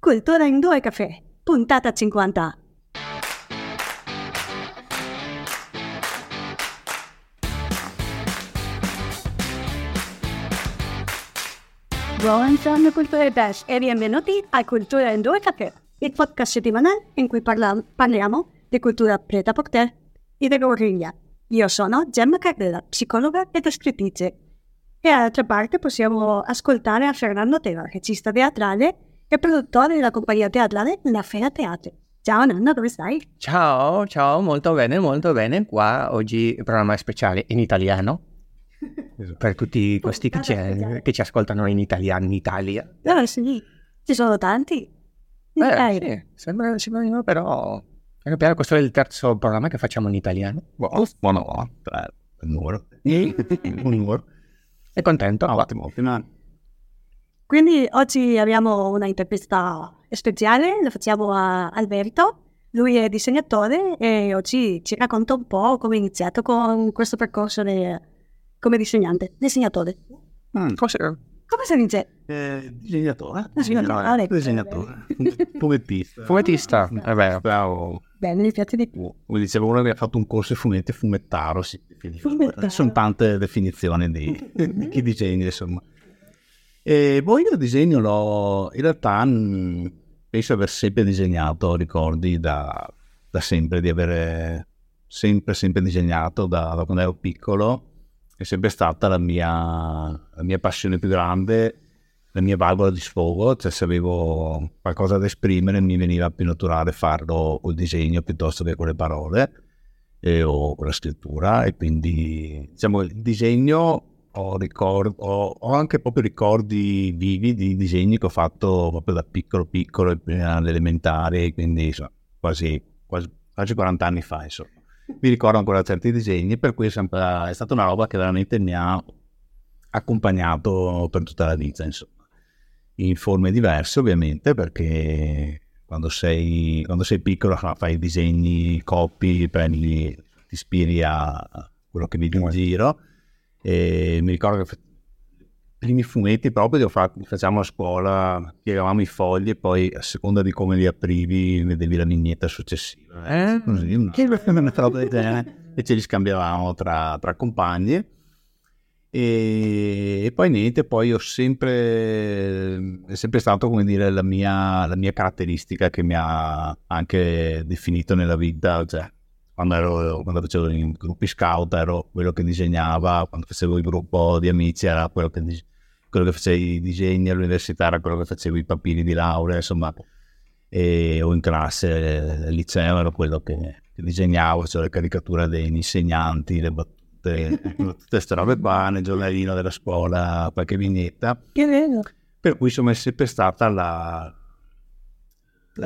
Cultura in due caffè, puntata 50. Buongiorno Cultura e Dash e benvenuti a Cultura in due caffè, il podcast settimanale in cui parla- parliamo di cultura preta porter e di guerriglia. Io sono Gemma Carrella, psicologa ed scrittrice. E dall'altra parte possiamo ascoltare a Fernando Teva, regista teatrale e produttore della compagnia teatrale La Fera Teatro. Ciao Nando, dove stai? Ciao, ciao, molto bene, molto bene. Qua oggi programma speciale in italiano. per tutti questi che ci, che ci ascoltano in italiano in Italia. Ah, sì, ci sono tanti. Beh, Eh, sì, sembra, sembra però... piano piano Questo è il terzo programma che facciamo in italiano. Buono, buono, buono. Il numero. Un numero. È contento? Ah, ottimo, ottimo. Quindi oggi abbiamo una intervista speciale, la facciamo a Alberto. Lui è disegnatore e oggi ci racconta un po' come è iniziato con questo percorso de- come disegnante, disegnatore. Mm. Cosa- Come si dice? Eh, disegnatore. Disegnatore. Disegnatore. Fumettista. Fumettista, è vero. Bravo. Bene, mi piace di più. Come diceva uno che ha fatto un corso di fumetti, fumettaro. Definiva. Fumettaro. Sono tante definizioni di, di chi disegna, insomma. E poi io disegno, l'ho, in realtà mh, penso di aver sempre disegnato, ricordi da, da sempre, di avere sempre, sempre disegnato da, da quando ero piccolo. È sempre stata la mia, la mia passione più grande, la mia valvola di sfogo, cioè se avevo qualcosa da esprimere mi veniva più naturale farlo col disegno piuttosto che con le parole eh, o con la scrittura e quindi diciamo il disegno ho, ricor- ho, ho anche proprio ricordi vivi di disegni che ho fatto proprio da piccolo piccolo alle elementari quindi insomma, quasi, quasi, quasi 40 anni fa insomma. Mi ricordo ancora certi disegni per cui è, sempre, è stata una roba che veramente mi ha accompagnato per tutta la vita insomma. In forme diverse ovviamente perché quando sei, quando sei piccolo fa- fai disegni, copi, prendi, ti ispiri a a quello che vedi in giro e mi ricordo che i primi fumetti proprio li, ho fatti- li facciamo a scuola, piegavamo i fogli e poi a seconda di come li aprivi vedevi la vignetta successiva. Eh? Così, una, una roba del genere e ce li scambiavamo tra, tra compagni. E, e poi niente, poi ho sempre, è sempre stato come dire la mia, la mia caratteristica che mi ha anche definito nella vita, cioè quando, ero, quando facevo i gruppi scout ero quello che disegnava, quando facevo il gruppo di amici era quello che, dis- quello che faceva i disegni all'università, era quello che facevo i papiri di laurea, insomma, e, o in classe al liceo ero quello che, che disegnavo, cioè le caricature degli insegnanti, le battute, tutte queste robe qua, nel giornalino della scuola, qualche vignetta. Che bello. Per cui insomma è sempre stata la,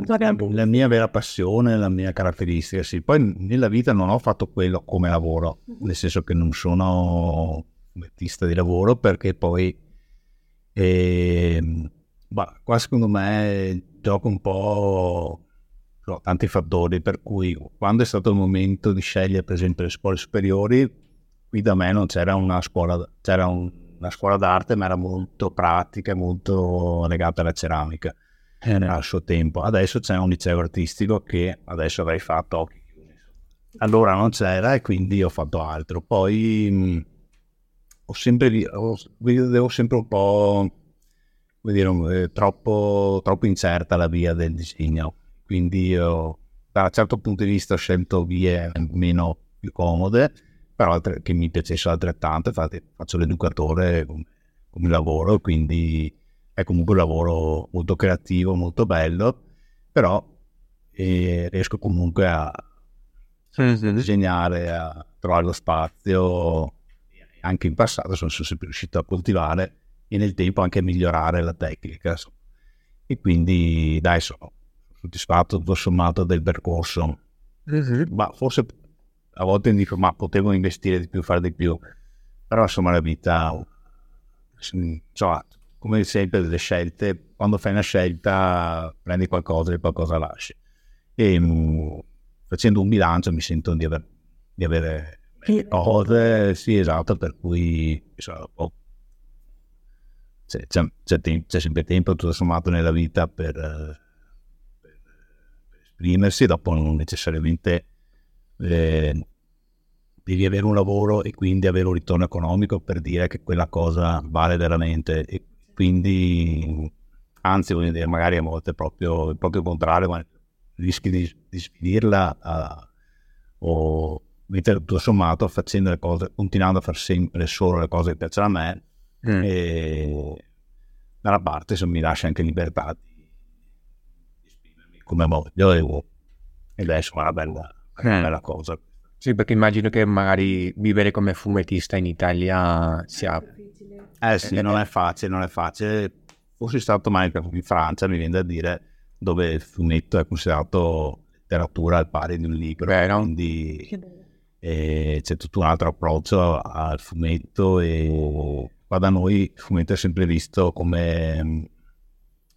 la, gran- la mia vera passione, la mia caratteristica. Sì. Poi nella vita non ho fatto quello come lavoro, nel senso che non sono fumettista di lavoro perché poi ehm, bah, qua secondo me gioca un po' no, tanti fattori per cui quando è stato il momento di scegliere per esempio le scuole superiori qui da me non c'era una scuola c'era un- una scuola d'arte ma era molto pratica molto legata alla ceramica al suo tempo. Adesso c'è un liceo artistico che adesso avrei fatto allora non c'era e quindi ho fatto altro. Poi mh, ho sempre ho, vedevo sempre un po' dire, eh, troppo, troppo incerta la via del disegno. Quindi io da un certo punto di vista ho scelto vie meno più comode però che mi piacessero altrettanto. Infatti faccio l'educatore come, come lavoro quindi è comunque un lavoro molto creativo molto bello però eh, riesco comunque a disegnare a trovare lo spazio. Anche in passato sono sempre riuscito a coltivare e nel tempo anche a migliorare la tecnica insomma. e quindi dai sono soddisfatto tutto sommato del percorso. Ma forse a volte mi dico ma potevo investire di più fare di più. Però insomma la vita insomma come sempre le scelte. Quando fai una scelta prendi qualcosa e qualcosa lasci. E mm, facendo un bilancio mi sento di, aver, di avere Sì. cose. Sì esatto per cui insomma, ho- c'è, c'è- c'è tem- c'è sempre tempo tutto sommato nella vita per, eh, esprimersi, dopo non necessariamente eh, devi avere un lavoro e quindi avere un ritorno economico per dire che quella cosa vale veramente e quindi anzi voglio dire magari a volte proprio proprio il contrario ma rischi di, di sfinirla uh, o mentre tutto sommato facendo le cose continuando a fare sempre solo le cose che piacciono a me mm. e dalla parte insomma, mi lascia anche libertà di, esprimermi come voglio e, ed è una bella, una bella cosa sì, perché immagino che magari vivere come fumettista in Italia sia... Eh sì, non è facile, non è facile. Fossi stato mai in Francia, mi viene da dire, dove il fumetto è considerato letteratura al pari di un libro. Vero. Quindi eh, c'è tutto un altro approccio al fumetto e qua da noi il fumetto è sempre visto come mm,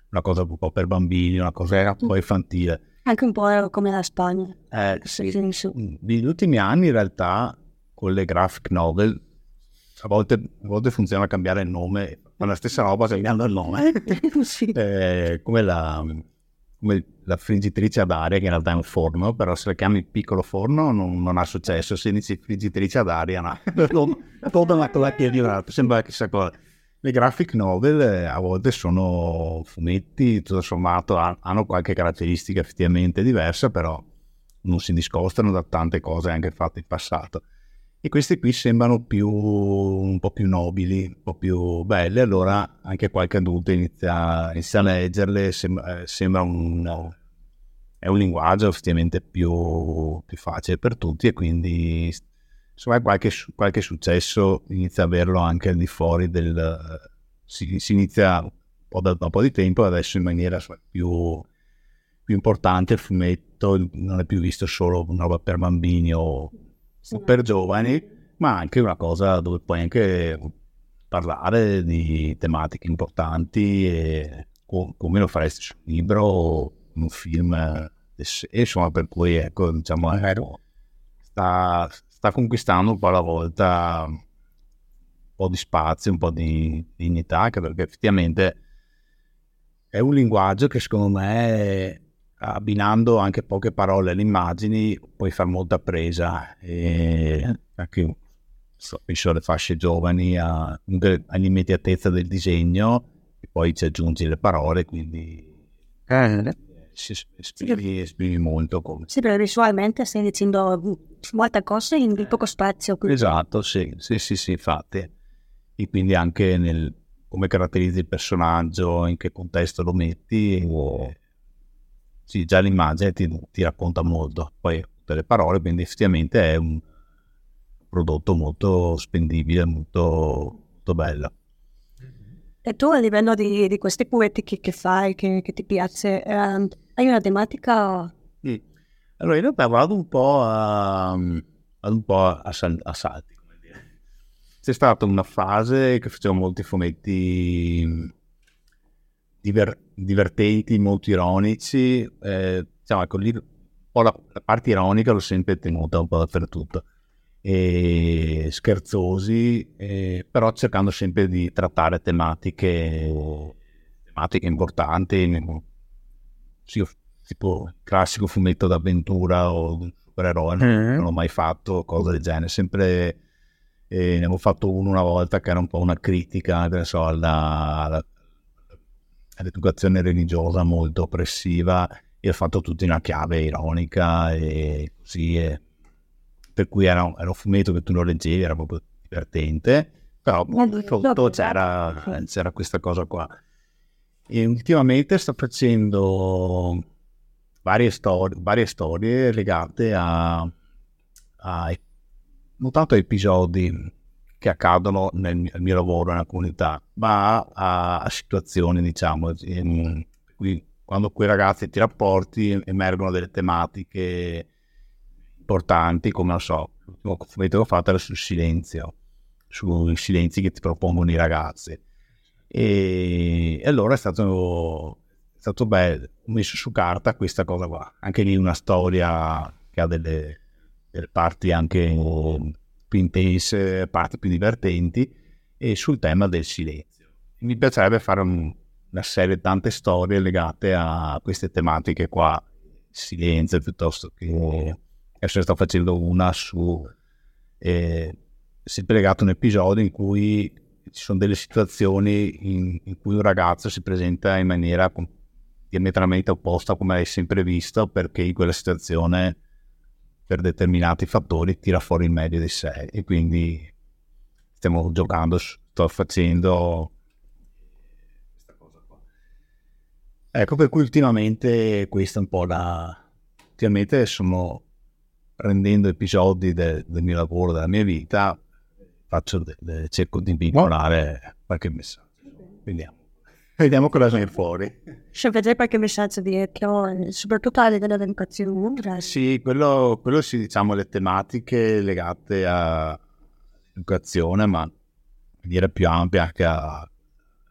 una cosa un po' per bambini, una cosa un po' infantile anche un po' come la Spagna. Eh, sì. Mm, negli ultimi anni in realtà con le graphic novel a volte, a volte funziona cambiare il nome, ma la stessa roba cambiando il nome. sì. eh, come, la, come la friggitrice ad aria che in realtà è un forno, però se la chiami piccolo forno non, non ha successo, se inizi friggitrice ad aria no. Tutta una cosa che sembra chissà cosa le graphic novel eh, a volte sono fumetti, tutto sommato hanno qualche caratteristica effettivamente diversa, però non si discostano da tante cose anche fatte in passato. E queste qui sembrano più, un po' più nobili, un po' più belle, allora anche qualche adulto inizia, inizia a leggerle, sembra, eh, sembra un, un linguaggio effettivamente più, più facile per tutti e quindi insomma qualche, qualche successo inizia a averlo anche al di fuori del... Si, si inizia un po' da, da, un po' di tempo adesso in maniera più, più, importante il fumetto non è più visto solo una roba per bambini o, o per giovani ma anche una cosa dove puoi anche parlare di tematiche importanti e come lo faresti su un libro o un film e insomma per cui ecco diciamo sta, sta conquistando un po' alla volta un po' di spazio, un po' di dignità, anche perché effettivamente è un linguaggio che secondo me abbinando anche poche parole alle immagini puoi fare molta presa e anche penso alle fasce giovani a, all'immediatezza del disegno e poi ci aggiungi le parole quindi eh, si esprimi, esprimi molto come... Sì, perché visualmente stai dicendo mm, molte cose in poco spazio. Quindi. Esatto, sì, sì, sì, sì, infatti. E quindi anche nel come caratterizzi il personaggio, in che contesto lo metti, o... sì, già l'immagine ti, ti, racconta molto. Poi tutte le parole, quindi effettivamente è un prodotto molto spendibile, molto, molto bello. E tu a livello di, di questi poetiche che fai, che, che ti piace, um, hai una tematica? Sì. Allora, io ho vado un po' a, un po' a, sal- a salti. C'è stata una fase che facevo molti fumetti diver- divertenti, molto ironici. Eh, diciamo, ecco, lì, la, la parte ironica l'ho sempre tenuta un po' dappertutto e scherzosi, eh, però cercando sempre di trattare tematiche, tematiche importanti, sì, tipo classico fumetto d'avventura o un supereroe, mm-hmm. non l'ho mai fatto, cose del genere, sempre eh, ne avevo fatto uno una volta che era un po' una critica, che so, alla, alla, all'educazione religiosa molto oppressiva e ho fatto tutto in una chiave ironica e così. E, per cui era, era, un fumetto che tu lo leggevi, era proprio divertente, però sotto c'era, c'era questa cosa qua. E ultimamente sto facendo varie, stor- varie storie legate a, a non tanto episodi che accadono nel mio, nel mio lavoro nella comunità, ma a, a situazioni, diciamo, in cui quando quei ragazzi ti rapporti emergono delle tematiche importanti, come non so, l'ultimo fumetto che ho fatto era sul silenzio, sui silenzi che ti propongono i ragazzi. E, e allora è stato, stato bello, ho messo su carta questa cosa qua, anche lì una storia che ha delle, delle parti anche più intense, parti più divertenti, e sul tema del silenzio. Mi piacerebbe fare un, una serie tante storie legate a queste tematiche qua silenzio piuttosto che adesso sto facendo una su eh, sempre legato a un episodio in cui ci sono delle situazioni in, in cui un ragazzo si presenta in maniera diametralmente opposta come hai sempre visto perché in quella situazione per determinati fattori tira fuori il meglio di sé e quindi stiamo giocando, sto facendo questa cosa qua. Ecco per cui ultimamente questa è un po' la... Ultimamente sono prendendo episodi de, del mio lavoro, della mia vita, faccio de, de, cerco di vincolare qualche messaggio. Vediamo. Vediamo cosa viene fuori. Se vedete qualche messaggio dietro, soprattutto alle delle educazione. Sì, quello, quello sì, diciamo, le tematiche legate all'educazione, ma in maniera più ampia anche al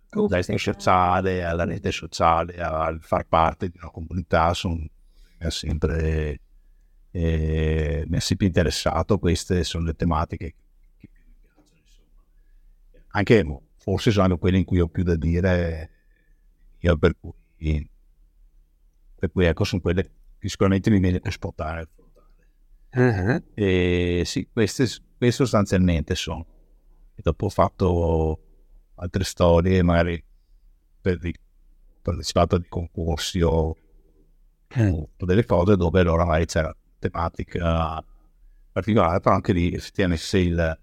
contesto sociale, alla rete sociale, al far parte di una comunità, sono sempre eh, mi ha sempre interessato, queste sono le tematiche che più mi piacciono. Insomma. Anche forse sono quelle in cui ho più da dire, io per cui, per cui ecco, sono quelle che sicuramente mi viene per spostare. Uh-huh. E sì, queste, queste sostanzialmente sono. E dopo ho fatto altre storie, magari per partecipato a dei concorsi o, o delle cose dove allora magari c'era tematica particolare, però anche lì effettivamente se il,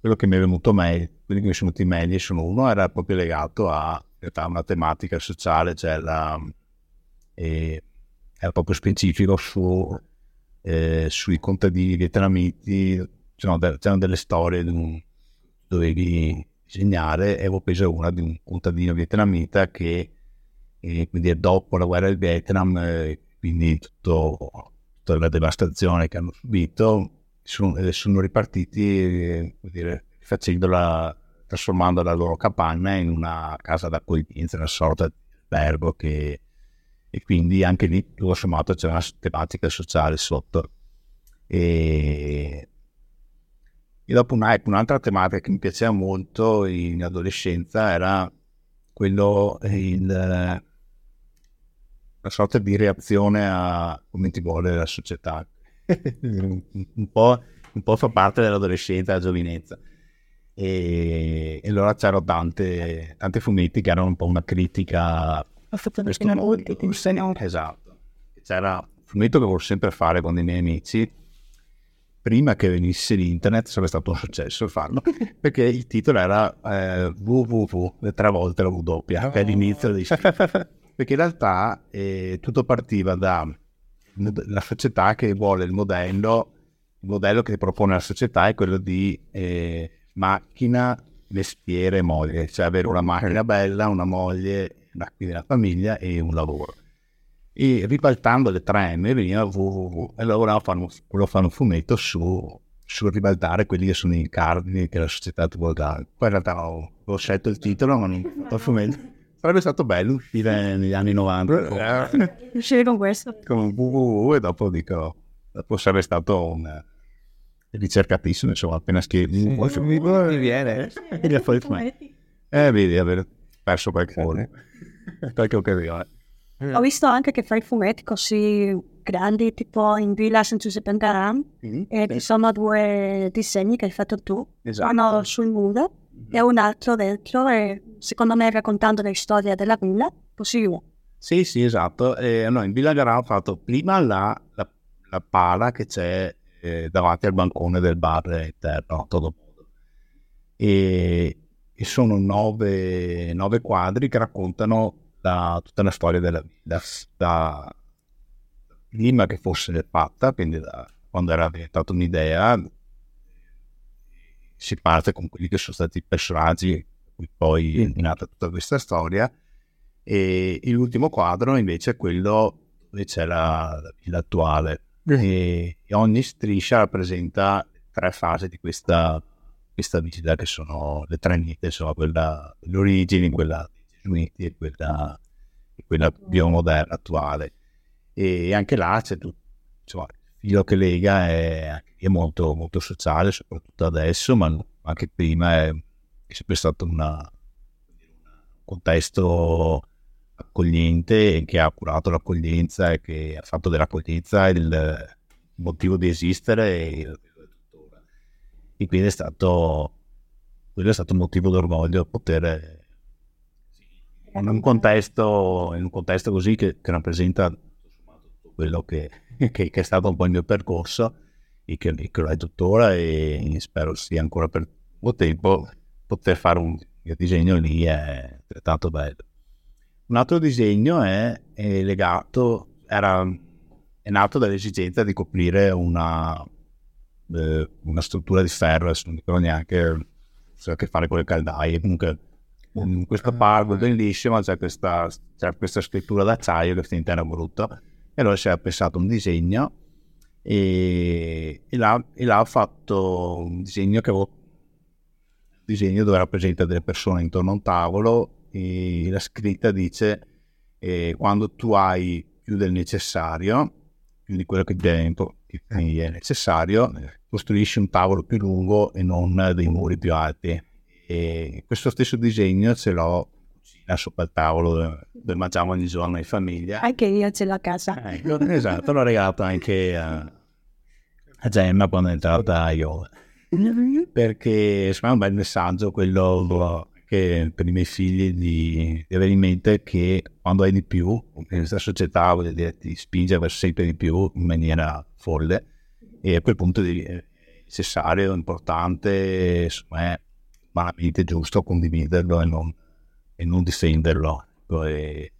quello che mi è venuto meglio, quelli che mi sono venuti meglio sono uno era proprio legato a realtà, una tematica sociale, cioè la, eh, era proprio specifico su, eh, sui contadini vietnamiti, c'erano, de- c'erano delle storie di dovevi disegnare e avevo preso una di un contadino vietnamita che eh, quindi dopo la guerra del Vietnam, eh, quindi tutto tutta la devastazione che hanno subito, sono, eh, sono ripartiti, eh, dire, facendola, trasformando la loro capanna in una casa d'accoglienza, una sorta di albergo che, e quindi anche lì tutto sommato c'è una tematica sociale sotto. E, e dopo una, un'altra tematica che mi piaceva molto in adolescenza era quello, il, una sorta di reazione a come ti vuole la società. un, po', un po' fa parte dell'adolescenza, della giovinezza. E, e allora c'erano tante, tante fumetti che erano un po' una critica questo mondo. Esatto. C'era un fumetto che volevo sempre fare con i miei amici, prima che venisse l'internet sarebbe stato un successo farlo, perché il titolo era eh, www, tre volte la W, che è l'inizio dei perché in realtà eh, tutto partiva dalla società che vuole il modello, il modello che propone la società è quello di eh, macchina, mestiere, moglie, cioè avere una macchina bella, una moglie, una, una famiglia e un lavoro. E ribaltando le 3M veniva www e allora fanno, fanno un fumetto su, su ribaltare quelli che sono i cardini che la società ti vuole dare. Poi in realtà ho, ho scelto il titolo, ma non ho fatto il fumetto Sarebbe stato bello uscire negli anni 90. Uscire con questo. Con www e dopo dico, dopo sarebbe stato un ricercatissimo, insomma, appena scrivi. Sì, mi viene. Eh, vedi, aver perso qualche, qualche occasione. Ho visto anche che fai fumetti così grandi, tipo in Villa San Giuseppe Angaram, mm-hmm. e ci sono due disegni che hai fatto tu, esatto. uno sul muro e un altro dentro e secondo me raccontando le storie della villa, possibile. Sì, sì, esatto. Eh, no, in Villa Garà ho fatto prima la, la, la pala che c'è eh, davanti al bancone del bar interno, todo modo. E, e sono nove, nove, quadri che raccontano la, tutta la storia della villa, da prima che fosse fatta, quindi da quando era diventata un'idea, si parte con quelli che sono stati i personaggi cui poi è nata tutta questa storia. E l'ultimo quadro invece è quello dove c'è la, la villa attuale e, e, ogni striscia rappresenta tre fasi di questa, questa villa che sono le tre niente, insomma quella delle origini, quella dei gesuiti e quella, e quella biomoderna attuale. E anche là c'è tutto insomma, filo che lega è, è molto, molto, sociale, soprattutto adesso, ma anche prima è, è sempre stato una, un contesto accogliente e che ha curato l'accoglienza e che ha fatto dell'accoglienza il motivo di esistere e, e quindi è stato quello è stato un motivo d'orgoglio poter in un contesto, in un contesto così che, che rappresenta quello che, che, che, è stato un po' il mio percorso e che, che lo è tuttora e spero sia ancora per molto tempo poter fare un disegno lì è altrettanto bello. Un altro disegno è, è legato, era, è nato dall'esigenza di coprire una, eh, una struttura di ferro, adesso non ricordo neanche se ha a che fare con le caldaie, comunque in questo parco bellissimo c'è questa, c'è questa scrittura d'acciaio che finta era brutta. E allora si è pensato un disegno e, e, là, e là ho fatto un disegno che avevo un disegno dove rappresenta delle persone intorno a un tavolo e la scritta dice eh, quando tu hai più del necessario più di quello che dentro è necessario costruisci un tavolo più lungo e non dei muri più alti e questo stesso disegno ce l'ho sopra il tavolo dove mangiamo ogni giorno in famiglia. Anche io ce l'ho a casa. Ecco, esatto, l'ho regalato anche a, a Gemma quando è entrata a Iowa. Perché secondo me è un bel messaggio quello che per i miei figli di, di, avere in mente che quando hai di più, in questa società dire, ti spinge verso sempre di più in maniera folle e a quel punto è necessario, importante, insomma, è umanamente giusto condividerlo e non, e non difenderlo. E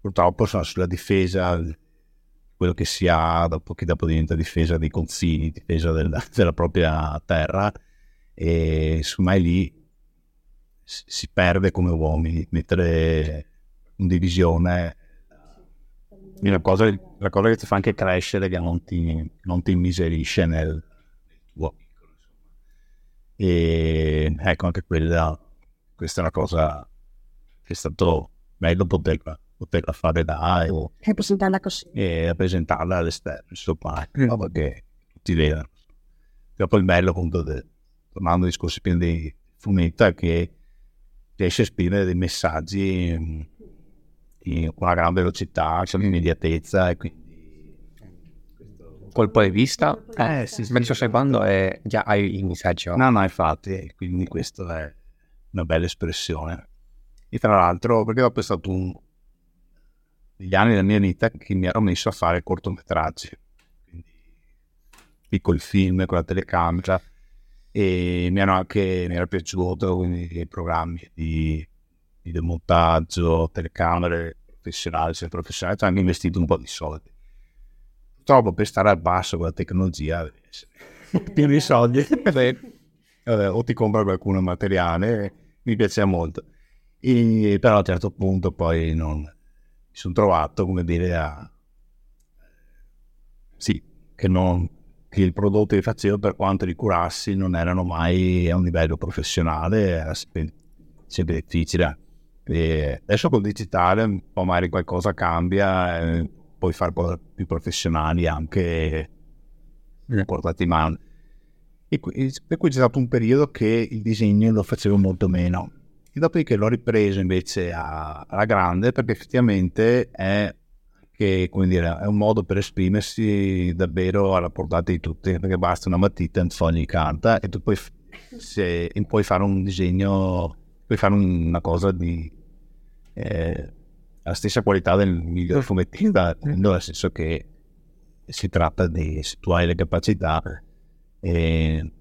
purtroppo sono sulla difesa, quello che si ha, dopo che dopo diventa difesa dei confini, difesa della, della propria terra, e insomma lì si perde come uomini, mettere in divisione la cosa, la cosa, che ti fa anche crescere che non ti, non ti immiserisce nel tuo e ecco, anche quella, questa è una cosa che è stato bello poterla, poterla fare da e, e presentarla così. E presentarla all'esterno, insomma, mm. roba che tutti vedono. E poi il bello appunto, de, tornando ai discorsi pieni di fumetto, è che riesce a esprimere dei messaggi in, una gran velocità, c'è un'immediatezza e quindi colpo di vista, eh, eh sì, sì, mentre stai parlando è già hai il messaggio. No, no, infatti, quindi questa è una bella espressione. E tra l'altro, perché dopo è stato un degli anni della mia vita che mi ero messo a fare cortometraggi, quindi piccoli film con la telecamera e mi, hanno anche, mi era piaciuto quindi i programmi di, di demontaggio, telecamere professionali, se professionali, ho anche investito un po' di soldi. Purtroppo per stare al basso con la tecnologia pieno di soldi vabbè, o ti compra qualcuno materiale mi piaceva molto. E, però a un certo punto poi non mi sono trovato come dire a sì che, non, il prodotto che facevo per quanto li curassi non erano mai a un livello professionale era sempre, sempre difficile e adesso col digitale un po' magari qualcosa cambia eh, puoi fare cose più professionali anche eh. portate in mano. E per cui c'è stato un periodo che il disegno lo facevo molto meno. E dopodiché l'ho ripreso invece a, alla grande perché effettivamente è, che, dire, è un modo per esprimersi davvero alla portata di tutti, perché basta una matita e un foglio di carta e tu puoi, se, puoi fare un disegno, puoi fare una cosa di... Eh, la stessa qualità del miglior fumettista, nel senso che si tratta di se tu hai le capacità e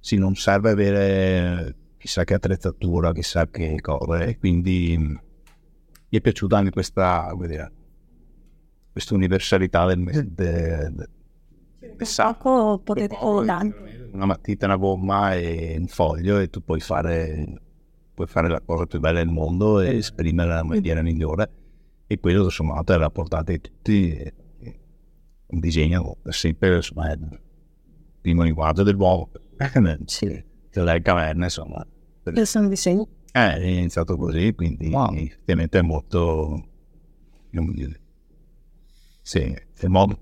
sì, non serve avere chissà che attrezzatura, chissà che cose, quindi mi è piaciuta anche questa, dire, questa universalità del, del, del messaggio. potete una matita, una gomma e un foglio e tu puoi fare puoi fare la cosa più bella del mondo e esprimerla nella maniera migliore e quello tutto sommato è la portata di tutti un disegno sempre insomma è il primo linguaggio dell'uomo sì. delle caverne insomma io sono disegno eh, è iniziato così quindi wow. effettivamente è molto sì, è modo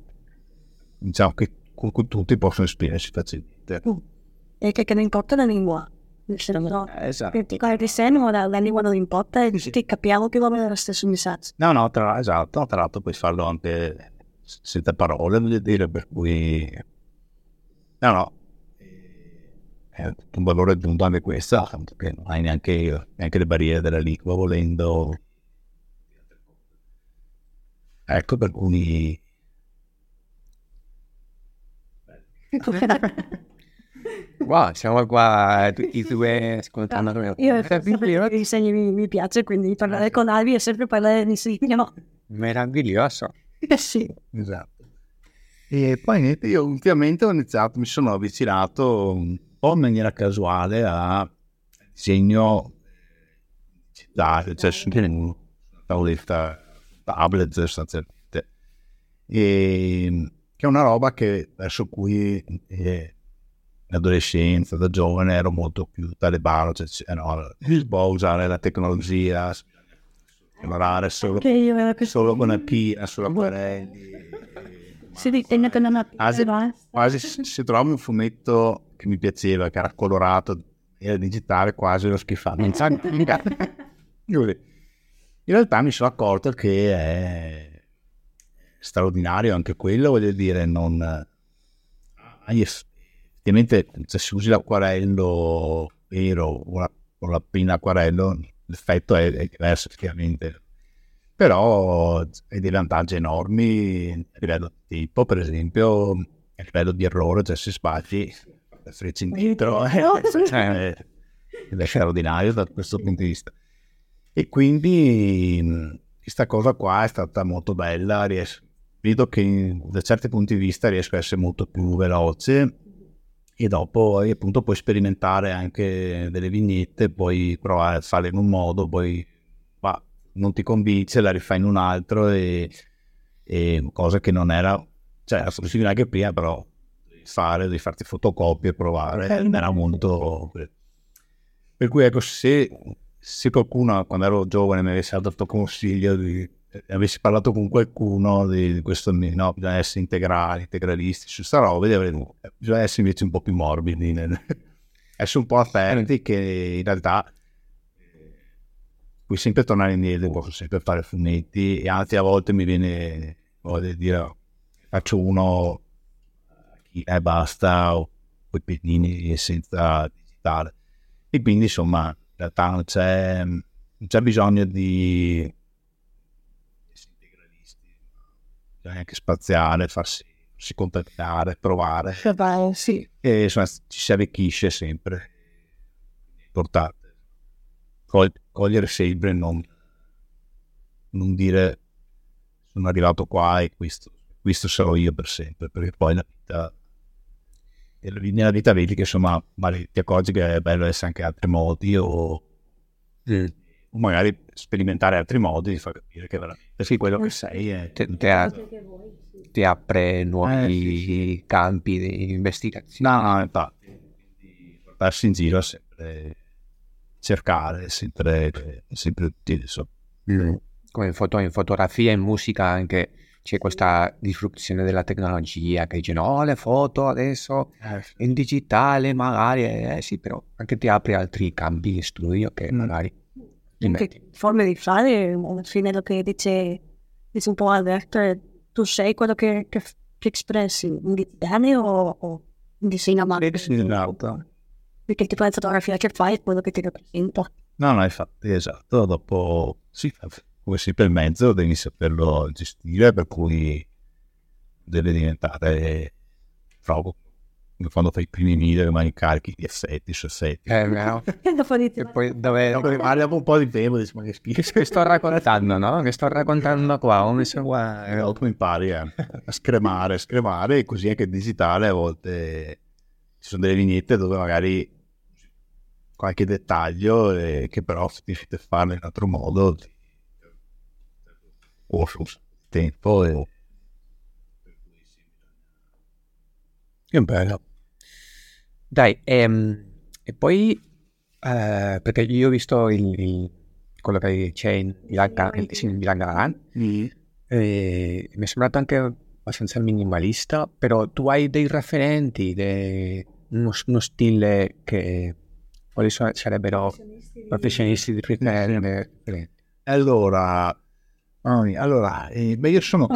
diciamo che con cui tutti possono esprimersi facilmente e che, che ne importa la lingua nel senso Eh, esatto. che guardi il disegno, la, la lingua non importa e ti capiamo più o meno lo stesso messaggio. No, no, tra, esatto, tra l'altro puoi farlo anche senza parole, voglio dire, per cui... No, no, è un valore aggiunto anche questo, perché non hai neanche, neanche le barriere della lingua volendo... Ecco, per cui... Wow, siamo qua tutti e due ascoltando. Io Meraviglioso. i disegni mi, mi piace, quindi parlare con Albi è sempre parlare di disegno. Meraviglioso. Eh sì. Esatto. E poi niente, io ultimamente ho iniziato, mi sono avvicinato un po' in maniera casuale a disegno digitale, cioè su una tavoletta tablet sostanzialmente. E, che è una roba che verso cui eh, in adolescenza, da giovane, ero molto più talebano, cioè, cioè, no, si può usare la tecnologia, lavorare solo, solo con la. Si non ha Ah, sì. no? quasi se se trovi un fumetto che mi piaceva, che era colorato, era digitale, quasi lo schifavo. In realtà mi sono accorto che è straordinario anche quello, voglio dire, non... eff- Effettivamente se si usi l'acquarello vero o la, o la penna acquarello, l'effetto è, è diverso effettivamente. Però hai dei vantaggi enormi a livello di tipo, per esempio, a livello di errore, cioè se sbagli, la freccia indietro, eh, cioè, ed è straordinario da questo punto di vista. E quindi questa cosa qua è stata molto bella, ries- vedo che in- da certi punti di vista riesco a essere molto più veloce e dopo appunto puoi sperimentare anche delle vignette, puoi provare a farle in un modo, poi va, non ti convince, la rifai in un altro e, e cosa che non era, cioè era possibile anche prima, però fare, devi farti fotocopie e provare, era molto... Per cui ecco, se, se qualcuno quando ero giovane mi avesse dato consiglio di eh, avessi parlato con qualcuno di, questo, no, bisogna essere integrali, integralisti su sta roba, eh, bisogna essere invece un po' più morbidi, essere un po' aperti che in realtà eh, puoi sempre tornare indietro, posso sempre fare fumetti e anzi a volte mi viene voglia di dire faccio uno e basta o poi pennini senza digitale. E quindi insomma in realtà non c'è, non c'è bisogno di integralisti bisogna anche spaziare farsi, farsi contattare provare Beh, sì. e insomma ci si arricchisce sempre importante cogliere sempre non, non dire sono arrivato qua e questo, questo sarò io per sempre perché poi la vita nella vita vedi che insomma magari ti accorgi che è bello essere anche altri modi o, o magari sperimentare altri modi di far capire che veramente sì, quello che sei è Ti, ti a- ti apre nuovi campi di investigazione. No, no, infatti, quindi portarsi in giro è sempre cercare, sempre, sempre utile. insomma. Mm. Come in, foto- in fotografia e in musica anche c'è questa disruzione della tecnologia che dice no, le foto adesso in digitale magari, eh sì, però anche ti apri altri campi di studio che Mm. magari ti metti. Che forme di fare, alla fine lo che dice, dice un po' Alberto, è tu sei quello che, che, che espressi in digitale o, o in disegno a mano? Esatto. Perché tipo di fotografia che fai è quello che ti rappresenta. No, no, infatti, esatto. Dopo, sì, come sempre il mezzo devi saperlo gestire, per cui deve diventare proprio come quando fai i primi video che magari carichi gli effetti su effetti. Eh, no? E dopo di poi dove, Dopo rimane dopo un po' di tempo, dici, ma che schifo. che sto raccontando, no? Che sto raccontando qua, ho messo qua. E dopo impari a, a scremare, scremare, e così anche il digitale a volte ci sono delle vignette dove magari qualche dettaglio eh, che però se riesci a farlo in un altro modo ti- o tempo e che bello. Dai, ehm, e poi, eh, perché io ho visto il, il- quello che c'è in Milanga, il disegno di Milanga e mi è sembrato anche abbastanza minimalista, però tu hai dei referenti, dei- uno, uno stile che quali sono, sarebbero professionisti di criterio? Allora, allora eh, beh, io sono,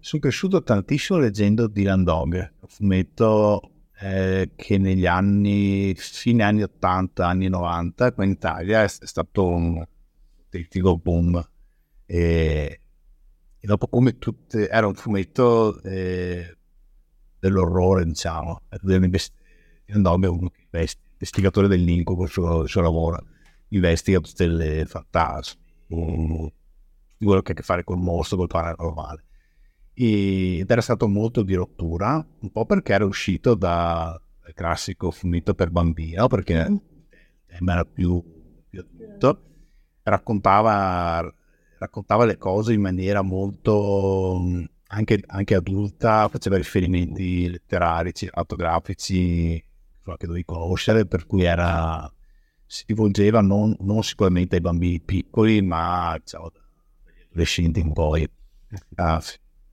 sono, cresciuto tantissimo leggendo Dylan Dog, un fumetto eh, che negli anni, fine anni 80, anni 90, qua in Italia è, è stato un autentico boom. E, e dopo come tutte, era un fumetto eh, dell'orrore, diciamo, Dylan Dog è uno che investe, investigatore dell'incubo, il suo, il suo lavoro, investiga tutte le fantasmi, quello che ha a che fare col mostro, col paranormale. ed era stato molto di rottura, un po' perché era uscito dal classico fumetto per bambino, perché tema era più, più adulto, raccontava, raccontava le cose in maniera molto anche, anche adulta, faceva riferimenti letterari, cinematografici che dovevi conoscere, per cui era, si rivolgeva non, non sicuramente ai bambini piccoli, ma diciamo, adolescenti in poi, a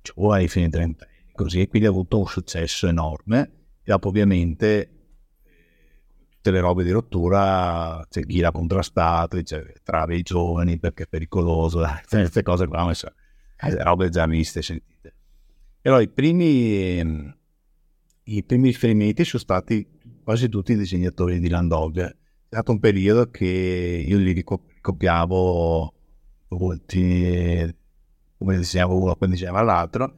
giovani, fine trentenni, così, e quindi ha avuto un successo enorme. E dopo ovviamente tutte le robe di rottura c'è chi l'ha contrastato, dice trave i giovani perché è pericoloso, queste cose qua, ma so, eh, robe già viste, sentite. E allora i primi, i primi riferimenti sono stati quasi tutti i disegnatori di Landog. È stato un periodo che io li ricopiavo volti come dicevo uno poi diceva l'altro.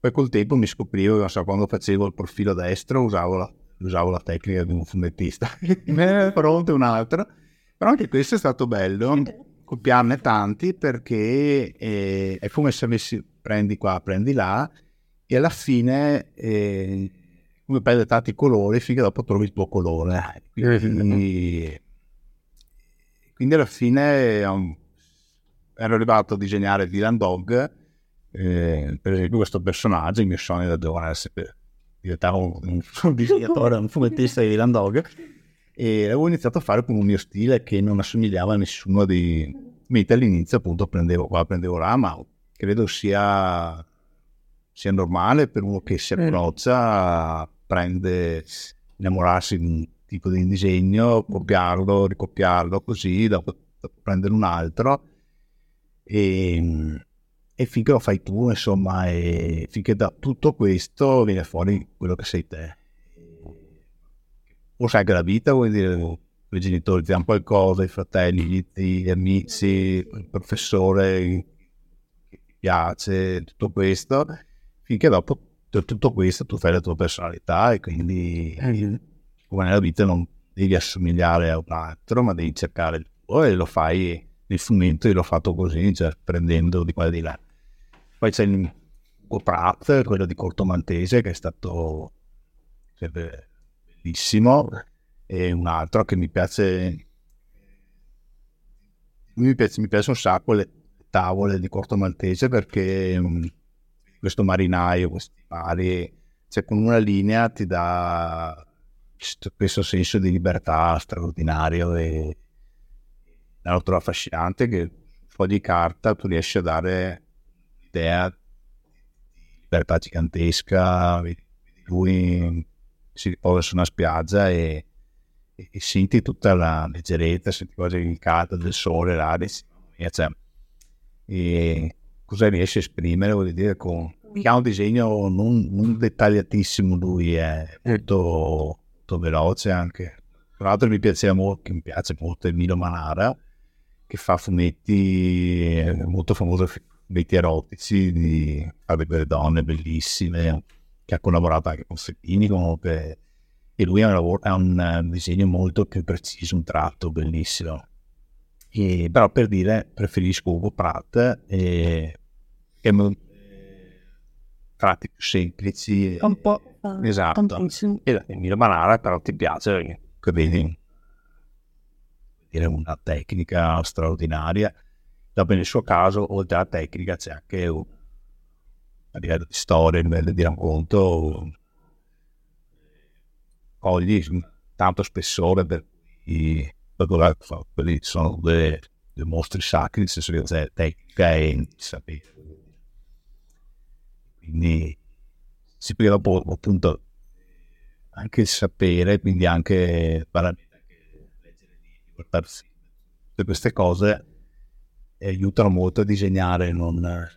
Poi col tempo mi scoprivo che so, quando facevo il profilo destro usavo la, usavo la tecnica di un fumettista pronto un altro. Però anche questo è stato bello copiarne tanti perché eh, è come se avessi prendi qua prendi là e alla fine eh, come prende tanti colori finché dopo trovi il tuo colore. Quindi, quindi alla fine um, ero arrivato a disegnare Dylan Dog, eh, per esempio questo personaggio, il mio sogno da giovane diventare un, un disegnatore, un fumettista di Dylan Dog, e avevo iniziato a fare con un mio stile che non assomigliava a nessuno di... Mentre all'inizio appunto prendevo qua, prendevo là, ma credo sia, sia normale per uno che si approccia, prende, innamorarsi di un tipo di disegno, copiarlo, ricopiarlo così, dopo prendere un altro e, e finché lo fai tu, insomma, e finché da tutto questo viene fuori quello che sei te. Forse anche la vita, vuol dire, i genitori ti danno qualcosa, i fratelli, gli zii, gli amici, il professore che ti piace, tutto questo, finché dopo tutto questo tu fai la tua personalità e quindi come nella vita non devi assomigliare a un altro, ma devi cercare il tuo e lo fai il fumetto io l'ho fatto così, cioè prendendo di qua e di là. Poi c'è il Pratt, quello di Corto Maltese, che è stato bellissimo, e un altro che mi piace, mi piace, mi piace un sacco le tavole di Corto Maltese perché um, questo marinaio, questi mari, cioè con una linea ti dà questo senso di libertà straordinario e la trovo affascinante che un po' di carta tu riesci a dare l'idea di libertà gigantesca, vedi lui si riposa su una spiaggia e, e, e senti tutta la leggerezza, senti quasi il caldo del sole, l'aria, cioè, e cosa riesce a esprimere, vuol dire, con ha un disegno non, non dettagliatissimo, lui è molto, molto veloce anche. Tra l'altro mi piaceva molto, mi piace molto Emilio Manara, che fa fumetti eh, molto famoso, fumetti erotici di fare delle donne bellissime, che ha collaborato anche con Fellini comunque, e lui ha un, lavoro, ha un eh, disegno molto più preciso, un tratto bellissimo. E, però per dire preferisco Ugo Pratt e, che tratti più semplici un po' esatto tantissimo. e Emilio Manara però ti piace che vedi dire una tecnica straordinaria. Dopo nel suo caso, oltre alla tecnica, c'è anche un, a livello di storia, a livello di racconto, cogli tanto spessore per cui quelli sono due, due mostri sacri, nel senso che c'è tecnica e sapere. Quindi si poi dopo appunto anche il sapere, quindi anche banalmente film. Tutte queste cose aiutano molto a disegnare, non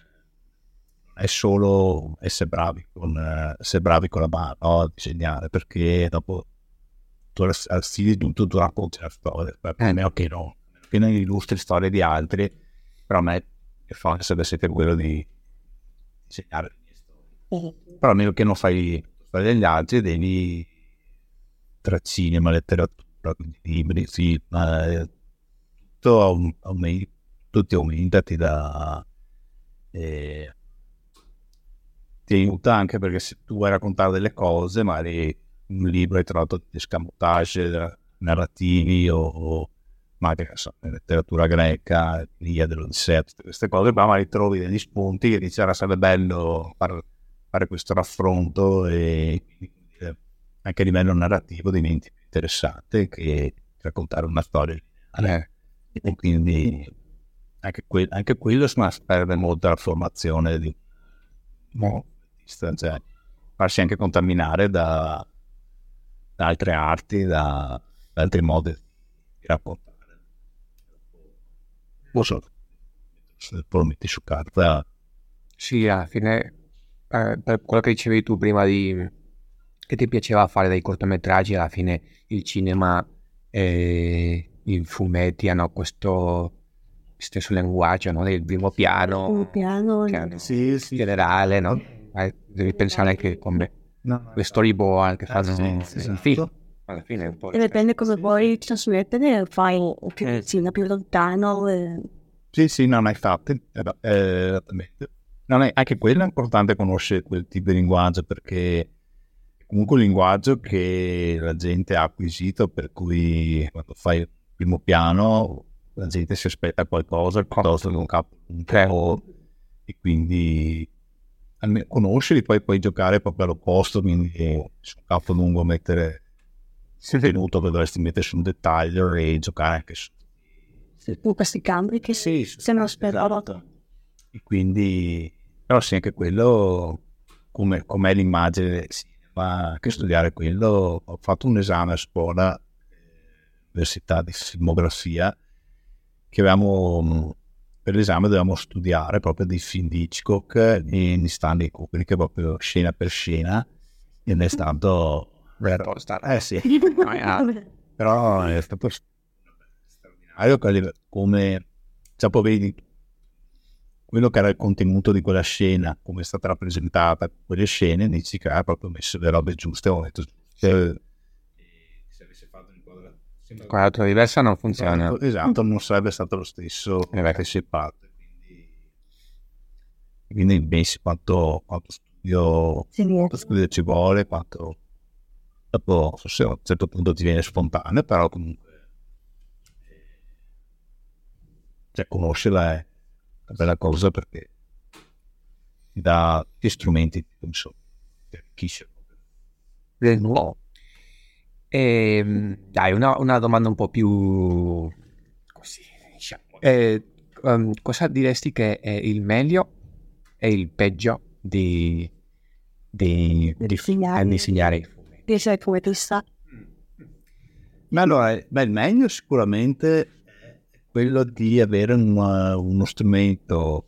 è solo essere bravi con, essere bravi con la mano no? a disegnare, perché dopo tu stili tutto, tu racconti la storia, a meno che no, che non illustri storie di altri, però a me è facile sarebbe sempre quello di disegnare le mie storie. Però a meno che non fai storie degli altri, devi tra cinema, letteratura, libri, film, eh, tutto aumenta, tutti aumenta, ti dà... Eh, ti aiuta anche perché se tu vuoi raccontare delle cose, magari un libro hai trovato degli scamotage narrativi o, o magari so, letteratura greca, l'Ia dell'Odissea, queste cose, ma magari trovi degli spunti che dici era sarebbe bello fare, fare questo raffronto e anche a livello narrativo diventi più interessante che raccontare una storia eh. e quindi anche, que- anche quello perde molto la formazione di no. cioè, farsi anche contaminare da, da altre arti da, da altri modi di raccontare non so se lo metti su carta sì alla fine eh, per quello che dicevi tu prima di che ti piaceva fare dei cortometraggi, alla fine il cinema e i fumetti hanno questo stesso linguaggio no? del primo piano, piano piano sì, sì. generale, no? devi pensare anche come no, no, le storyboard che fanno sì, sì, esatto. film. Alla fine un po' e dipende come vuoi trasmettere, fai più eh. vicino, più lontano. E... Sì, sì, non hai fatti, esattamente. Non è, anche quello è importante conoscere quel tipo di linguaggio perché comunque un linguaggio che la gente ha acquisito, per cui quando fai il primo piano la gente si aspetta qualcosa piuttosto che un capo un e quindi conoscili, poi puoi giocare proprio all'opposto, quindi su un capo lungo mettere il tenuto che dovresti mettere su un dettaglio e giocare anche su. In questi cambi che sì, se non speravo esatto. e quindi però sì anche quello come, com'è l'immagine sì, ma che studiare quello, ho fatto un esame a scuola, università di filmografia, che avevamo, per l'esame dovevamo studiare proprio dei film di Hitchcock e di Stanley Kubrick, proprio scena per scena, ed è stato... Vero, eh sì, però è stato straordinario come, cioè, poi vedi quello che era il contenuto di quella scena, come è stata rappresentata quelle scene, dici che ha proprio messo le robe giuste al momento giusto. Cioè, se avesse fatto un'inquadratura diversa non funziona. Esatto, esatto, non sarebbe stato lo stesso eh che si parte. Quindi, quindi pensi quanto, quanto studio, quanto studio ci vuole, quanto dopo forse a un certo punto ti viene spontaneo, però comunque cioè conoscerla è una bella cosa perché ti dà gli strumenti insomma, ti arricchisce. No. E, ehm, dai, una, una, domanda un po' più così, diciamo. Eh, um, cosa diresti che è il meglio e il peggio di, di, di, disegnare, di disegnare i fumetti? Di essere fumettista? Ma allora, beh, il meglio sicuramente quello di avere una, uno strumento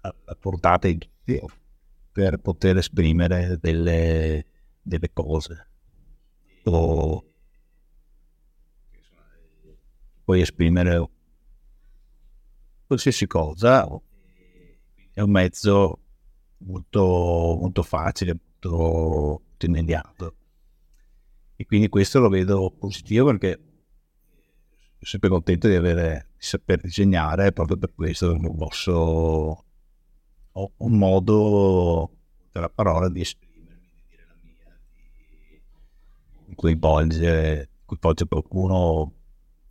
a, a portata di tutti per poter esprimere delle, delle cose. O puoi esprimere qualsiasi cosa è un mezzo molto, molto facile molto immediato e quindi questo lo vedo positivo perché sempre contento di, avere, di saper disegnare proprio per questo non posso ho un modo della parola di esprimermi di dire la mia di coinvolgere coinvolgere qualcuno.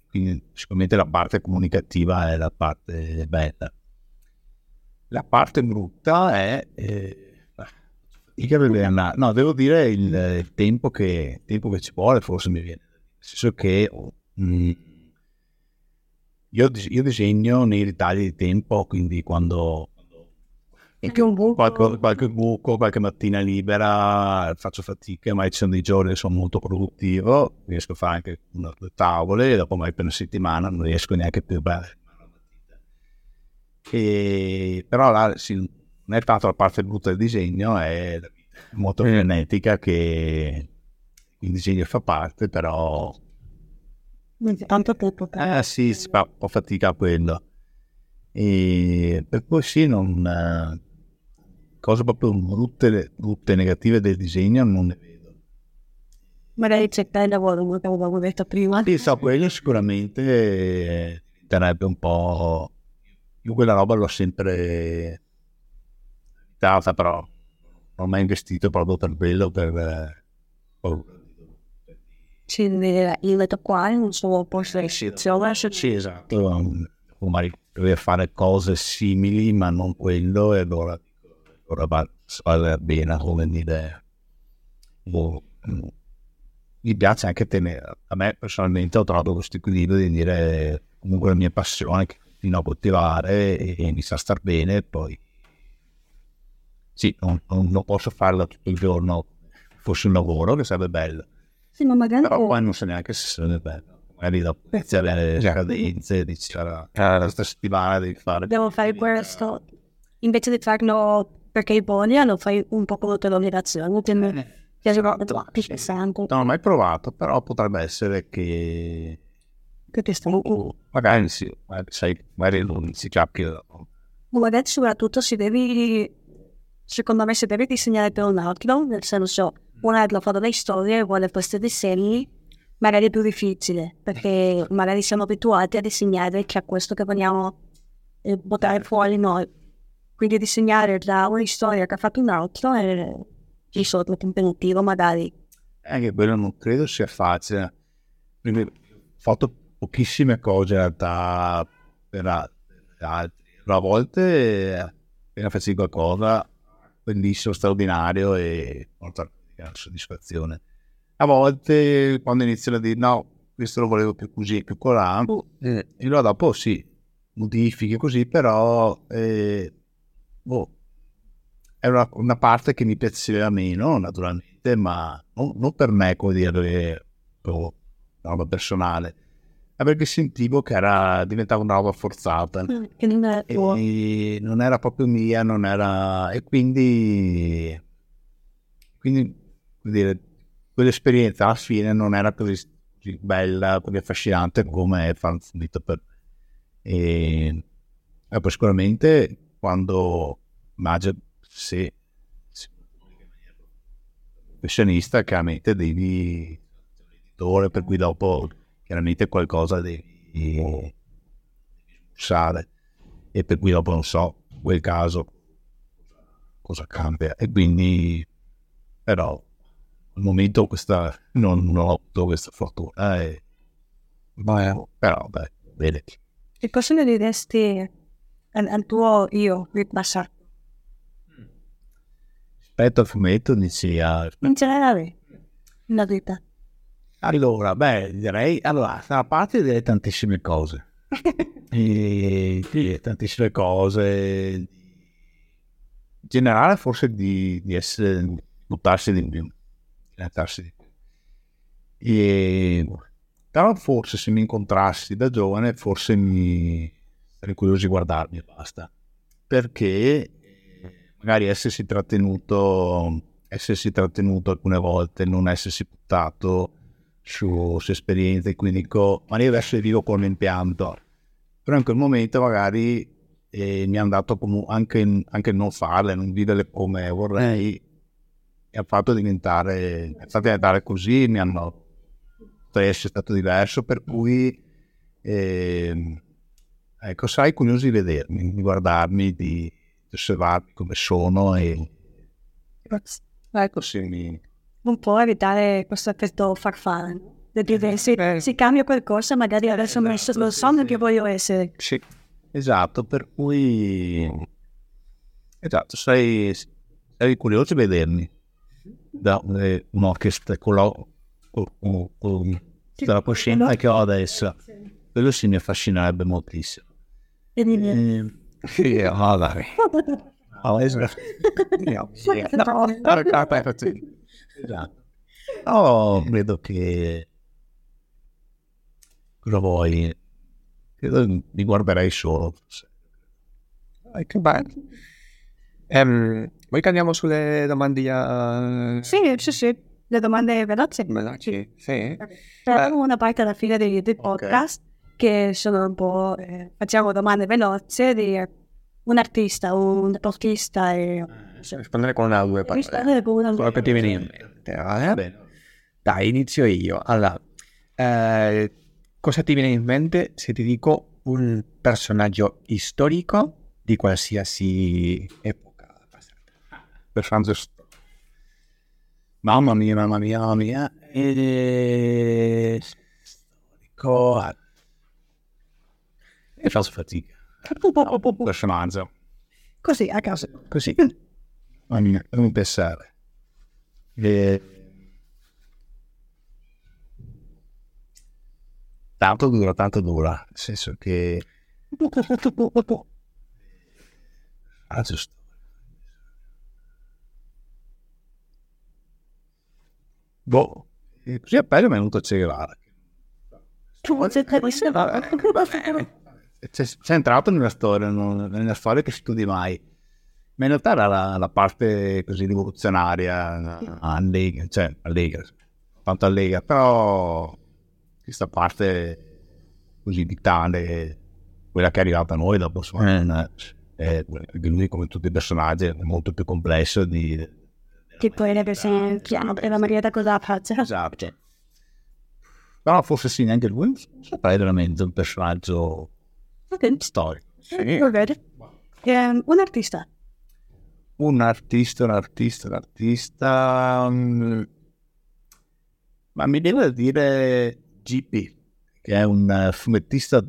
Quindi sicuramente la parte comunicativa è la parte bella. La parte brutta è eh, no devo dire il, il tempo, che, il tempo che ci vuole forse mi viene. Nel senso che mh, mm, io, io, disegno nei ritagli di tempo, quindi quando, Più un buco. qualche, qualche buco, qualche mattina libera, faccio fatica, ma ci sono dei giorni che sono molto produttivo, riesco a fare anche una due tavole, e dopo mai per una settimana non riesco neanche più a bere. E, però là sì, non è tanto la parte brutta del disegno, è molto frenetica che il disegno fa parte, però Tanto tempo. eh sì, si fa un po' fatica a quello. E per cui sì, non, eh, cose proprio brutte, brutte, negative del disegno non ne vedo. Magari c'è il lavoro, come avevo detto prima. Sì, so, quello sicuramente eh, diventerebbe un po'... Io quella roba l'ho sempre evitata, però non ho mai investito proprio per quello, per... eh, Sì, il letto qua non so, forse Sì, sì, sì, esatto. um, Magari dover fare cose simili, ma non quello, e allora, allora va, la pena come dire. boh, mm, mi piace anche tenere, a me personalmente ho trovato questo equilibrio di dire comunque la mia passione che continuo a coltivare e, e mi sa star bene, poi sì, non, non- non posso farlo tutto il giorno, fosse un lavoro che sarebbe bello. Sì, ma magari Però poi non so neanche se sarebbe bello. Magari dopo inizi a avere le scadenze, dici "Ah, questa settimana devi fare. devo fare questo. Invece di farlo perché hai voglia, lo fai un po' con l'organizzazione. Ti ti è più pesante. Non ho mai provato, però potrebbe essere che Che ti sta magari sì, magari sai, magari non si cappia. Ma magari soprattutto se devi, secondo me se devi disegnare per un altro, nel senso, un altro fa delle storie e vuole questi disegni, magari è più difficile, perché magari siamo abituati a disegnare che è questo che vogliamo eh, buttare fuori noi. Quindi disegnare da una storia che ha fatto un altro è di solito impegnativo, magari. Anche quello non credo sia facile. Quindi ho fatto pochissime cose in realtà per altri. A volte eh, appena facevi qualcosa bellissimo, straordinario e molta soddisfazione. A volte quando iniziano a dire no, questo lo volevo più così, più colà, eh, e allora dopo sì, modifiche così, però eh, boh, è una, una parte che mi piaceva meno, naturalmente, ma non, non per me, come dire, una roba personale, ma perché sentivo che era, diventava una roba forzata Che non è tuo. e non era proprio mia, non era... e quindi, quindi dire, quell'esperienza alla fine non era così, bella, così affascinante come un fumetto per me. E, e poi sicuramente quando immagino se, professionista chiaramente devi editore per cui dopo chiaramente qualcosa devi, devi usare e per cui dopo non so in quel caso cosa cambia e quindi però al momento questa non, non ho avuto questa fortuna e, però dai bene. Che cosa ne diresti al, al tuo io del passato? rispetto al fumetto dici ah, In generale, la vita. allora beh direi allora da parte direi tantissime cose. E, sì, tantissime cose. In generale forse di, di essere buttarsi di più dilettarsi di più però forse se mi incontrassi da giovane forse mi sarei curioso di guardarmi e basta. Perché eh, magari essersi trattenuto essersi trattenuto alcune volte non essersi buttato su, su esperienze quindi dico ma io adesso vivo con l'impianto. Però in quel momento magari eh, mi hanno dato comu- anche, anche non farle non viverle come vorrei ha fatto diventare è fatto diventare così mi hanno essere stato diverso per cui ehm, ecco sarei curioso di vedermi di guardarmi di, di osservarmi come sono e ecco sì mi, Non può evitare questo effetto farfalla. no? Di dire, se, se cambia qualcosa, magari adesso non so, non so che voglio essere. Sì, esatto, per cui esatto, sei, sei curioso di vedermi da eh, un'orchestra con la, con, con, con la coscienza che ho adesso. Quello sì mi affascinerebbe moltissimo. E sì, ah, dai. Oh, esatto. No, credo che... Cosa vuoi? Credo li guarderei solo. che bello. Ehm, vuoi che andiamo sulle domande a... Sì, sì, sì. Le domande veloci. Veloci? Sì. Facciamo una parte alla fine dei, dei podcast che sono un po'... eh, facciamo domande veloci di un artista, un portista e... Rispondere con una o due parole. Rispondere con una Quello che ti viene in mente, vale? Bene. Dai, inizio io. Allora, eh, cosa ti viene in mente se ti dico un personaggio storico di qualsiasi epoca Personaggio storico. Mamma mia, mamma mia, mamma mia. E... Storico. E faccio fatica. Un personaggio. Così, a caso. Così. Mamma mia, fammi pensare. E... Tanto dura, tanto dura. Nel senso che... Ah, giusto. Boh, e così a pelle mi è venuto a Che Guevara. C'è, c'è entrato nella storia, non- nella storia che studi mai. Ma in realtà era la, la parte così rivoluzionaria, allega, cioè allega, tanto allega, però questa parte così vitale, quella che è arrivata a noi dopo, insomma, è, perché lui come tutti i personaggi è molto più complesso di... Che poi le persone piano e la Maria da cosa faccia. Esatto. Però forse sì, neanche lui, saprei veramente un personaggio Ok, storico. Sì. Ehm, un artista. Un artista, un artista, un artista. mm, ma mi devo dire GP, che è un eh, fumettista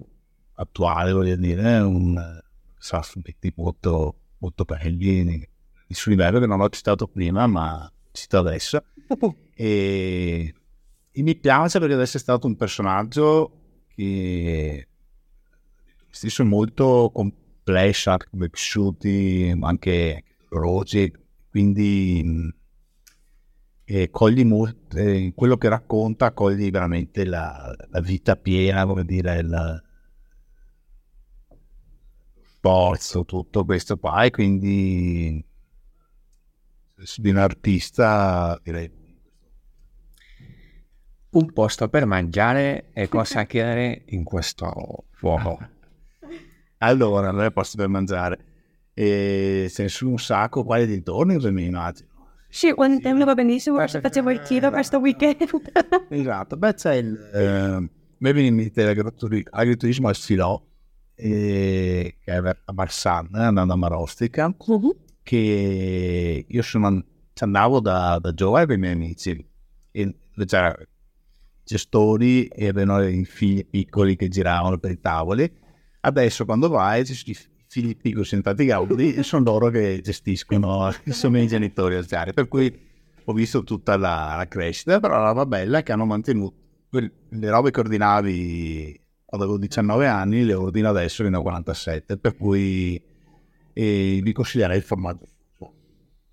attuale, voglio dire, è un eh, sa fumetti molto, molto belli di suo livello che non ho citato prima, ma cito adesso. E, e mi piace perché deve essere stato un personaggio che stesso molto complesso, anche come vissuti, ma anche dolorosi, quindi eh, cogli molto, eh, quello che racconta cogli veramente la, la vita piena, come dire, il sforzo, tutto questo qua, e quindi di un artista direi. Un posto per mangiare e cosa chiedere in questo fuoco. allora non è posto per mangiare. E ce ne sono un sacco qua nei dintorni mi immagino. Sì, un tempo va benissimo, se facevo il tiro questo weekend. Esatto, beh c'è il... Eh, me viene in mente l'agrituri- l'agriturismo al Filò, eh, che è a Marsan, andando a Marostica, che io sono, andavo da, da giovane con i miei amici, e c'erano gestori e avevano i figli piccoli che giravano per i tavoli. Adesso quando vai ci sono i figli piccoli sentati gaudi e sono loro che gestiscono, sono i genitori anziani, per cui ho visto tutta la, la crescita, però la roba bella è che hanno mantenuto le robe che ordinavi quando avevo 19 anni, le ordino adesso che ne ho 47, per cui eh, vi consiglierei il formaggio,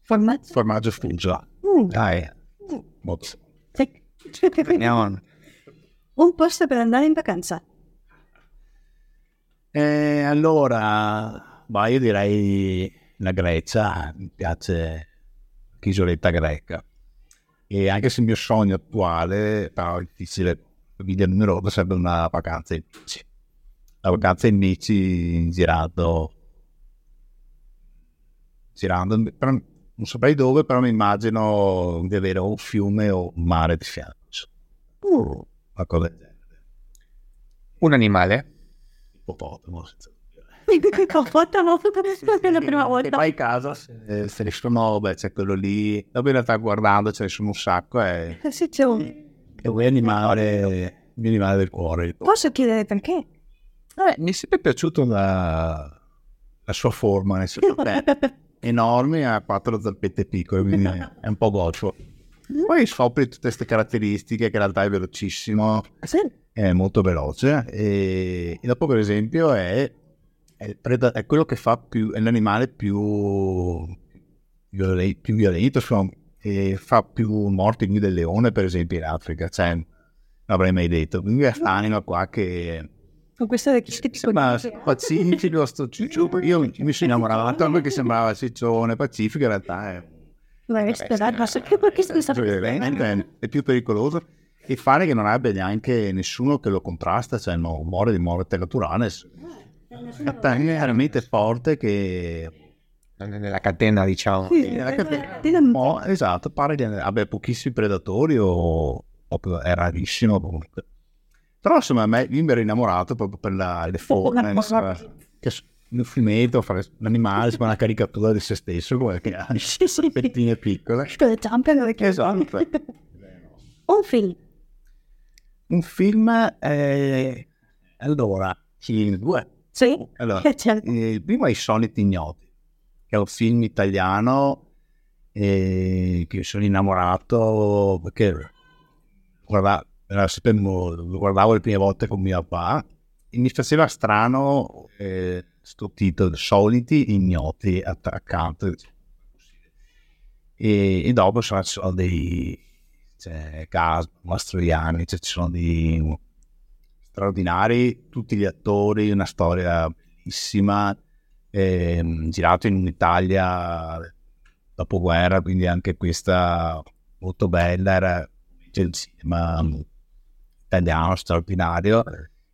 Formaggio. formaggio Fuggia. Mm, Dai, molto. Andiamo. Un posto per andare in vacanza. Eh, allora, ma io direi la Grecia, mi piace l'isoletta greca. E anche se il mio sogno attuale, però è difficile, famiglia numerosa, sarebbe una vacanza in bici. La vacanza in bici girando, girando, però non saprei dove, però mi immagino di avere o un fiume o un mare di fianco. Uh, Una cosa del genere. Un animale. Ippopotamo, senza dubbio. Confortavo per la prima volta. vai a casa, se, se ne sono, beh, c'è quello lì. Dopo in realtà guardando ce ne sono un sacco e Eh, Sì, c'è un- è un animale, il mio animale del cuore. Posso chiedere perché? Vabbè, mi è sempre piaciuto la, la sua forma, nel senso enorme, ha quattro zampette piccole, quindi è un po' goffo. Poi scopri tutte queste caratteristiche che in realtà è velocissimo, è molto veloce e, e dopo per esempio è, è, preda- è quello che fa più, è l'animale più, viole- più violento, insomma, e fa più morti qui del leone, per esempio, in Africa. Cioè, non avrei mai detto. Quindi questa anima qua che Con questa vecchietta sembra pacifico, sto ciccio. Io mi sono innamorato perché sembrava ciccione, pacifico, in realtà è è più pericoloso e fare che non abbia neanche nessuno che lo contrasta, cioè non muore di morte naturale. È veramente forte che Nella catena, diciamo. nella catena- mo- esatto, pare che abbia pochissimi predatori o, o è rarissimo comunque. Però insomma a me mi ero innamorato proprio per la, le forme, che un fumetto, fare un animale, sembra una caricatura di se stesso, come che ha sì. pettine piccole. Le. Esatto. Un film. Un film, eh, allora, sì, due. Sì. Allora, Eh, certo. eh, il primo è I Soliti Ignoti, che è un film italiano eh, che sono innamorato perché guarda- sempre lo guardavo le prime volte con mio papà e mi faceva strano eh, sto titolo, Soliti Ignoti att- accanto. E, e dopo ci sono dei c'è Gas, Mastroianni, cioè, ci sono dei straordinari, tutti gli attori, una storia bellissima, ehm, girato in un'Italia dopoguerra, quindi anche questa molto bella, era il cinema italiano straordinario,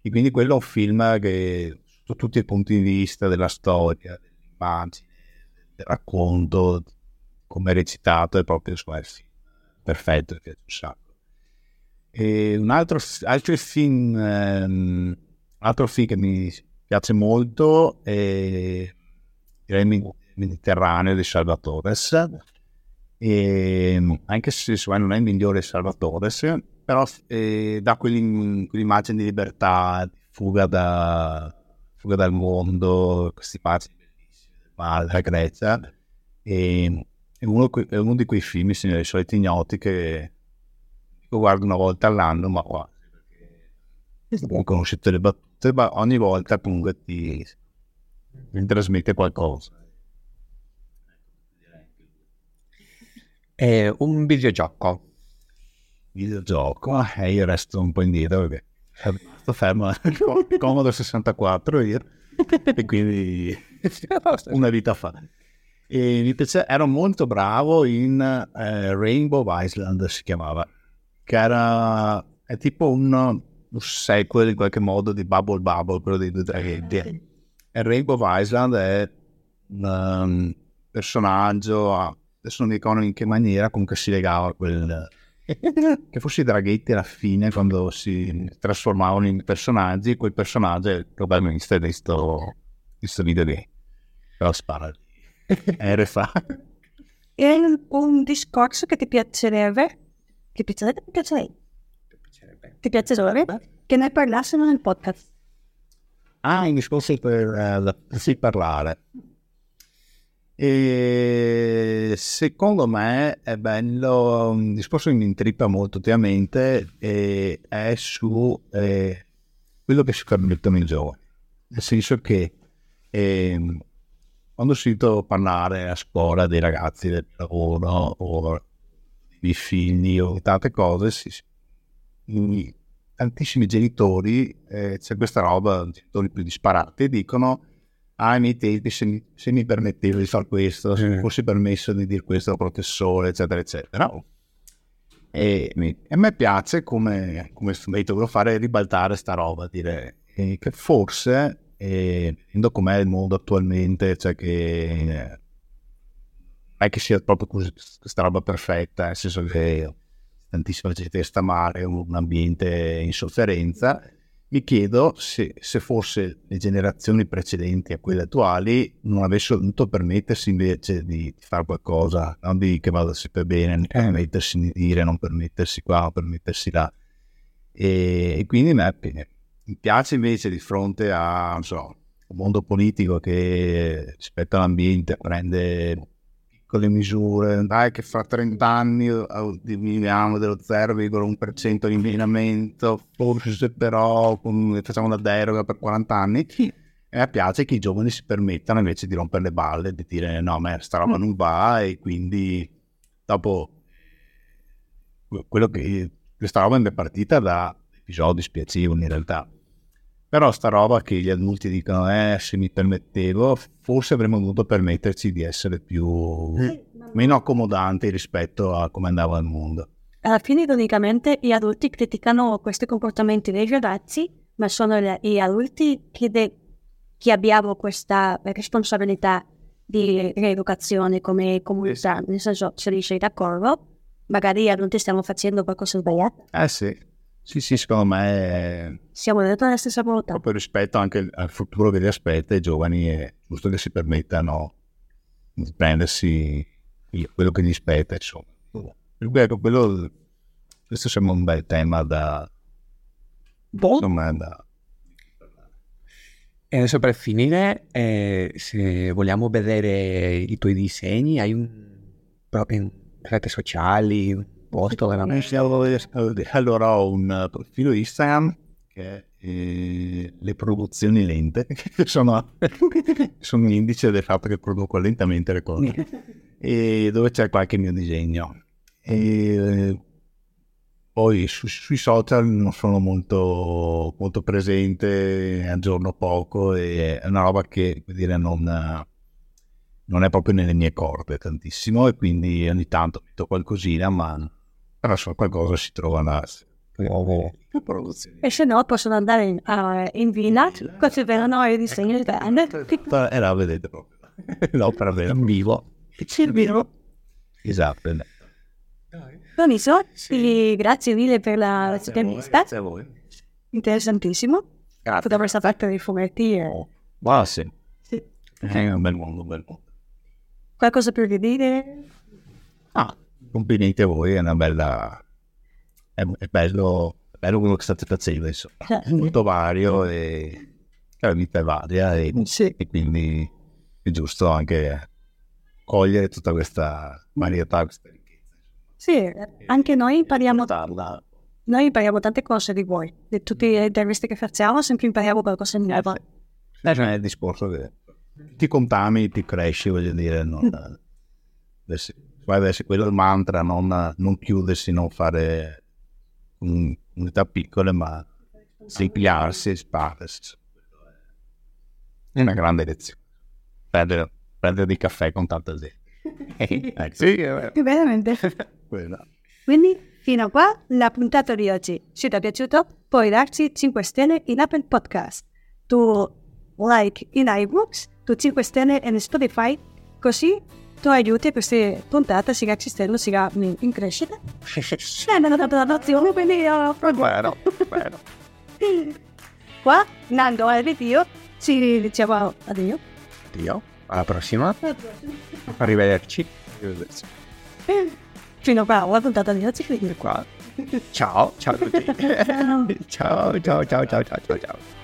e quindi quello è un film che su tutti i punti di vista della storia, dell'immagine, del racconto, come recitato, è proprio il film perfetto, piace un sacco. E un altro, altro film, ehm, altro film che mi piace molto è il Mediterraneo di Salvatores. E anche se non è il migliore Salvatores, però eh, dà quell'im- quell'immagine di libertà, di fuga, da, fuga dal mondo, queste immagini bellissime del mare, della Grecia. E è uno, è uno di quei film, signori, i soliti ignoti che io guardo una volta all'anno, ma perché non conoscete le battute, ma ogni volta comunque ti, ti trasmette qualcosa. È un videogioco. Videogioco, e io resto un po' indietro perché rimasto fermo Comodo 64 io, e quindi una vita fa. E mi piace, ero molto bravo in eh, Rainbow Island si chiamava, che era è tipo un, un sequel in qualche modo di Bubble Bubble, quello dei due draghetti. E Rainbow Island è un um, personaggio, ah, adesso non mi ricordo in che maniera, comunque si legava a quel... che fosse i draghetti alla fine quando si trasformavano in personaggi, quel personaggio è il protagonista di sto, di sto video lì. Però spara lì. RFA. È un discorso che ti piacerebbe, che piacerebbe, ti piacerebbe, ti piacerebbe che ne parlassero nel podcast. Ah, in discorso per eh, sì parlare. E secondo me è bello, un discorso che mi intrippa molto ultimamente e è su eh, quello che si permettono i giovani. Nel senso che ehm, quando sento parlare a scuola dei ragazzi del lavoro o dei figli o tante cose, si, si- tantissimi genitori, eh, c'è questa roba, genitori più disparati, dicono ah, ai miei tempi se mi, se mi permettevo di fare questo, se mi fosse permesso di dire questo al professore, eccetera, eccetera. E, mi- e a me piace come, come metodo fare ribaltare sta roba, dire eh, che forse, eh, vedendo com'è il mondo attualmente, cioè che eh, non è che sia proprio così, questa roba perfetta, nel senso che tantissima gente sta male, un ambiente in sofferenza, mi chiedo se, se forse le generazioni precedenti a quelle attuali non avessero dovuto permettersi invece di, fare qualcosa, non di che vada sempre bene, non permettersi di dire, non permettersi qua, non permettersi là. E, e quindi me- mi piace invece di fronte a non so, un mondo politico che rispetto all'ambiente prende piccole misure, dai che fra 30 anni eh, diminuiamo dello 0,1% di inquinamento, forse però facciamo una deroga per 40 anni, E a piace che i giovani si permettano invece di rompere le balle, di dire no, ma sta roba non va e quindi dopo quello che questa roba è partita da episodi spiacevoli in realtà. Però sta roba che gli adulti dicono, eh, se mi permettevo, forse avremmo dovuto permetterci di essere più, meno accomodanti rispetto a come andava il mondo. Alla fine, ironicamente, gli adulti criticano questi comportamenti dei ragazzi, ma sono gli adulti che, de- che abbiamo questa responsabilità di rieducazione come comunità, nel senso, se li sei d'accordo, magari non ti stiamo facendo qualcosa di sbagliato. Eh sì, sì, sì, secondo me è... siamo dentro la stessa volontà. Proprio rispetto anche al futuro che li aspetta, i giovani è giusto che si permettano di prendersi quello che gli spetta, insomma. Ecco, quello, questo sembra un bel tema da... Boh. Insomma, da... E adesso per finire, eh, se vogliamo vedere i tuoi disegni, hai un, proprio in rete sociali, posto veramente? Allora ho un profilo Instagram che è eh, le produzioni lente, che sono, sono un indice del fatto che produco lentamente le cose, e dove c'è qualche mio disegno. E, poi su, sui social non sono molto, molto presente, aggiorno poco e è una roba che dire, non, non, è proprio nelle mie corde tantissimo e quindi ogni tanto metto qualcosina, ma però so, qualcosa si trova là. E se no possono andare in, uh, in villa, così vedono i disegni di band. E là vedete proprio l'opera vera in vivo. Il vivo. Esatto. Benissimo, sì. grazie mille per la intervista. Grazie a voi. Interessantissimo. Grazie. Potremmo sapere per i fumetti. E... Oh, ma sì. sì. È un bel mondo, un bel mondo. Qualcosa per dire? Ah, complimenti a voi, è una bella... È, è bello, bello quello che state facendo, insomma. È molto vario e la vita è varia e, sì. e quindi è giusto anche cogliere tutta questa varietà, questa sì, anche noi impariamo, noi impariamo tante cose di voi, di tutte le interviste che facciamo, sempre impariamo qualcosa di nuovo. Eh, non è il discorso che ti contamini, ti cresci, voglio dire, non, adesso, adesso quello è il mantra, non, non chiudersi, non fare un, unità piccole, ma ampliarsi, espandersi. È una grande lezione. Prendere, prendere di caffè con tanta gente. eh, sì, veramente. Quindi fino a qua la puntata di oggi. Se ti è piaciuto puoi darci 5 stelle in Apple Podcast, tu like in iBooks, tu 5 stelle in Spotify, così tu aiuti queste puntate sia esistendo sia in crescita. È una donazione, quindi io... Bueno, bueno. Qua, Nando e Ritio, ci diciamo addio. Addio, alla prossima. Alla prossima. Arrivederci. Arrivederci. Fino a una puntata di oggi, quindi qua. Ciao, ciao a tutti. ciao, ciao, ciao, ciao, ciao, ciao, ciao.